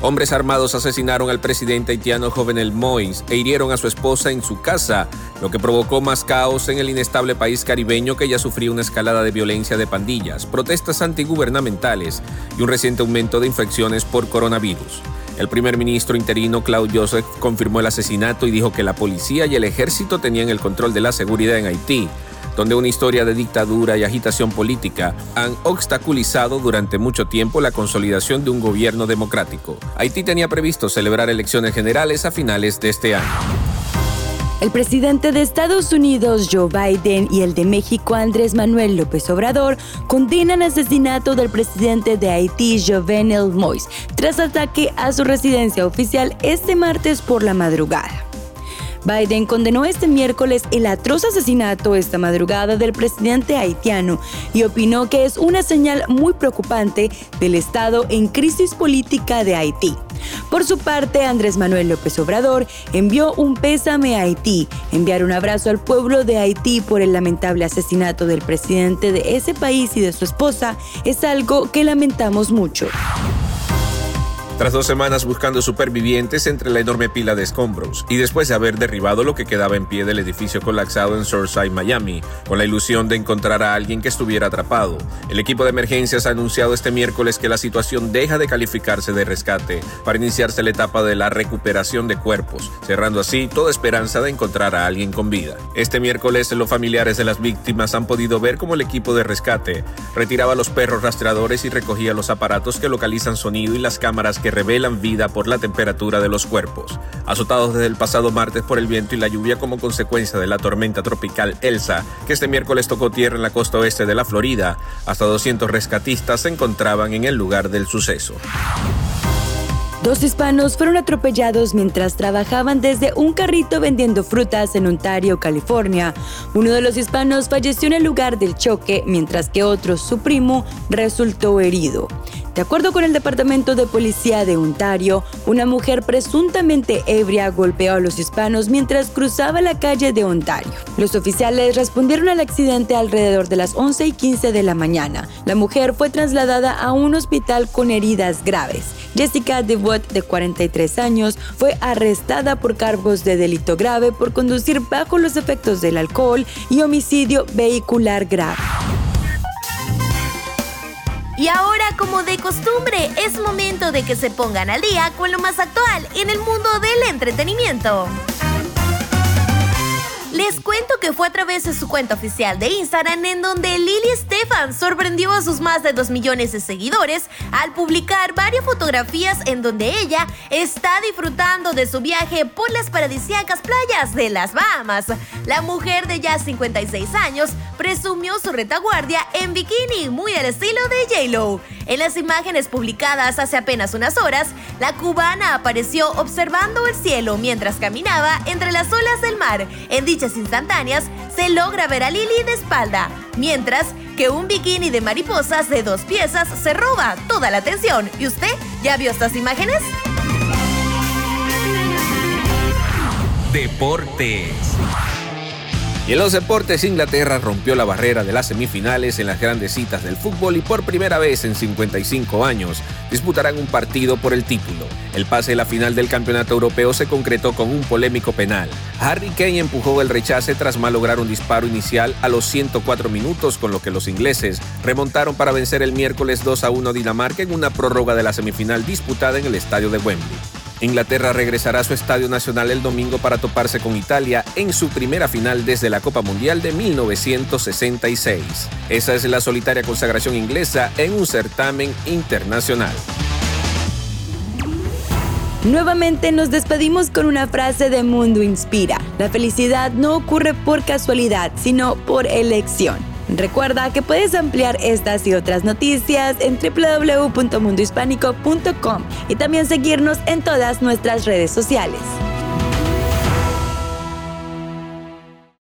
Hombres armados asesinaron al presidente haitiano Jovenel Moïse e hirieron a su esposa en su casa, lo que provocó más caos en el inestable país caribeño que ya sufría una escalada de violencia de pandillas, protestas antigubernamentales y un reciente aumento de infecciones por coronavirus. El primer ministro interino Claude Joseph confirmó el asesinato y dijo que la policía y el ejército tenían el control de la seguridad en Haití, donde una historia de dictadura y agitación política han obstaculizado durante mucho tiempo la consolidación de un gobierno democrático. Haití tenía previsto celebrar elecciones generales a finales de este año. El presidente de Estados Unidos, Joe Biden, y el de México, Andrés Manuel López Obrador, condenan asesinato del presidente de Haití, Jovenel Moïse, tras ataque a su residencia oficial este martes por la madrugada. Biden condenó este miércoles el atroz asesinato esta madrugada del presidente haitiano y opinó que es una señal muy preocupante del estado en crisis política de Haití. Por su parte, Andrés Manuel López Obrador envió un pésame a Haití, enviar un abrazo al pueblo de Haití por el lamentable asesinato del presidente de ese país y de su esposa es algo que lamentamos mucho. Tras dos semanas buscando supervivientes entre la enorme pila de escombros y después de haber derribado lo que quedaba en pie del edificio colapsado en Surfside, Miami, con la ilusión de encontrar a alguien que estuviera atrapado, el equipo de emergencias ha anunciado este miércoles que la situación deja de calificarse de rescate para iniciarse la etapa de la recuperación de cuerpos, cerrando así toda esperanza de encontrar a alguien con vida. Este miércoles los familiares de las víctimas han podido ver cómo el equipo de rescate retiraba los perros rastreadores y recogía los aparatos que localizan sonido y las cámaras que revelan vida por la temperatura de los cuerpos. Azotados desde el pasado martes por el viento y la lluvia como consecuencia de la tormenta tropical Elsa, que este miércoles tocó tierra en la costa oeste de la Florida, hasta 200 rescatistas se encontraban en el lugar del suceso. Dos hispanos fueron atropellados mientras trabajaban desde un carrito vendiendo frutas en Ontario, California. Uno de los hispanos falleció en el lugar del choque, mientras que otro, su primo, resultó herido. De acuerdo con el Departamento de Policía de Ontario, una mujer presuntamente ebria golpeó a los hispanos mientras cruzaba la calle de Ontario. Los oficiales respondieron al accidente alrededor de las 11 y 15 de la mañana. La mujer fue trasladada a un hospital con heridas graves. Jessica DeWatt, de 43 años, fue arrestada por cargos de delito grave por conducir bajo los efectos del alcohol y homicidio vehicular grave. Y ahora, como de costumbre, es momento de que se pongan al día con lo más actual en el mundo del entretenimiento. Les cuento que fue a través de su cuenta oficial de Instagram en donde Lily Stefan sorprendió a sus más de 2 millones de seguidores al publicar varias fotografías en donde ella está disfrutando de su viaje por las paradisíacas playas de las Bahamas. La mujer de ya 56 años presumió su retaguardia en bikini, muy al estilo de J-Lo. En las imágenes publicadas hace apenas unas horas, la cubana apareció observando el cielo mientras caminaba entre las olas del mar. Instantáneas se logra ver a Lily de espalda, mientras que un bikini de mariposas de dos piezas se roba toda la atención. ¿Y usted ya vio estas imágenes? Deportes. Y en los deportes, Inglaterra rompió la barrera de las semifinales en las grandes citas del fútbol y por primera vez en 55 años disputarán un partido por el título. El pase de la final del campeonato europeo se concretó con un polémico penal. Harry Kane empujó el rechace tras malograr un disparo inicial a los 104 minutos, con lo que los ingleses remontaron para vencer el miércoles 2 a 1 Dinamarca en una prórroga de la semifinal disputada en el estadio de Wembley. Inglaterra regresará a su estadio nacional el domingo para toparse con Italia en su primera final desde la Copa Mundial de 1966. Esa es la solitaria consagración inglesa en un certamen internacional. Nuevamente nos despedimos con una frase de Mundo Inspira. La felicidad no ocurre por casualidad, sino por elección. Recuerda que puedes ampliar estas y otras noticias en www.mundohispánico.com y también seguirnos en todas nuestras redes sociales.